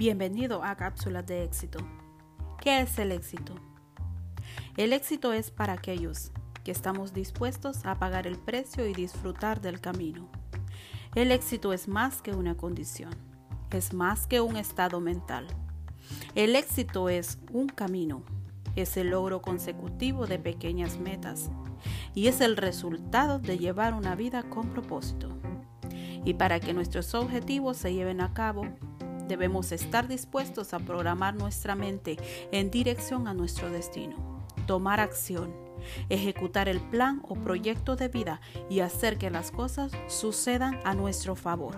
Bienvenido a Cápsulas de Éxito. ¿Qué es el éxito? El éxito es para aquellos que estamos dispuestos a pagar el precio y disfrutar del camino. El éxito es más que una condición, es más que un estado mental. El éxito es un camino, es el logro consecutivo de pequeñas metas y es el resultado de llevar una vida con propósito. Y para que nuestros objetivos se lleven a cabo, debemos estar dispuestos a programar nuestra mente en dirección a nuestro destino, tomar acción, ejecutar el plan o proyecto de vida y hacer que las cosas sucedan a nuestro favor.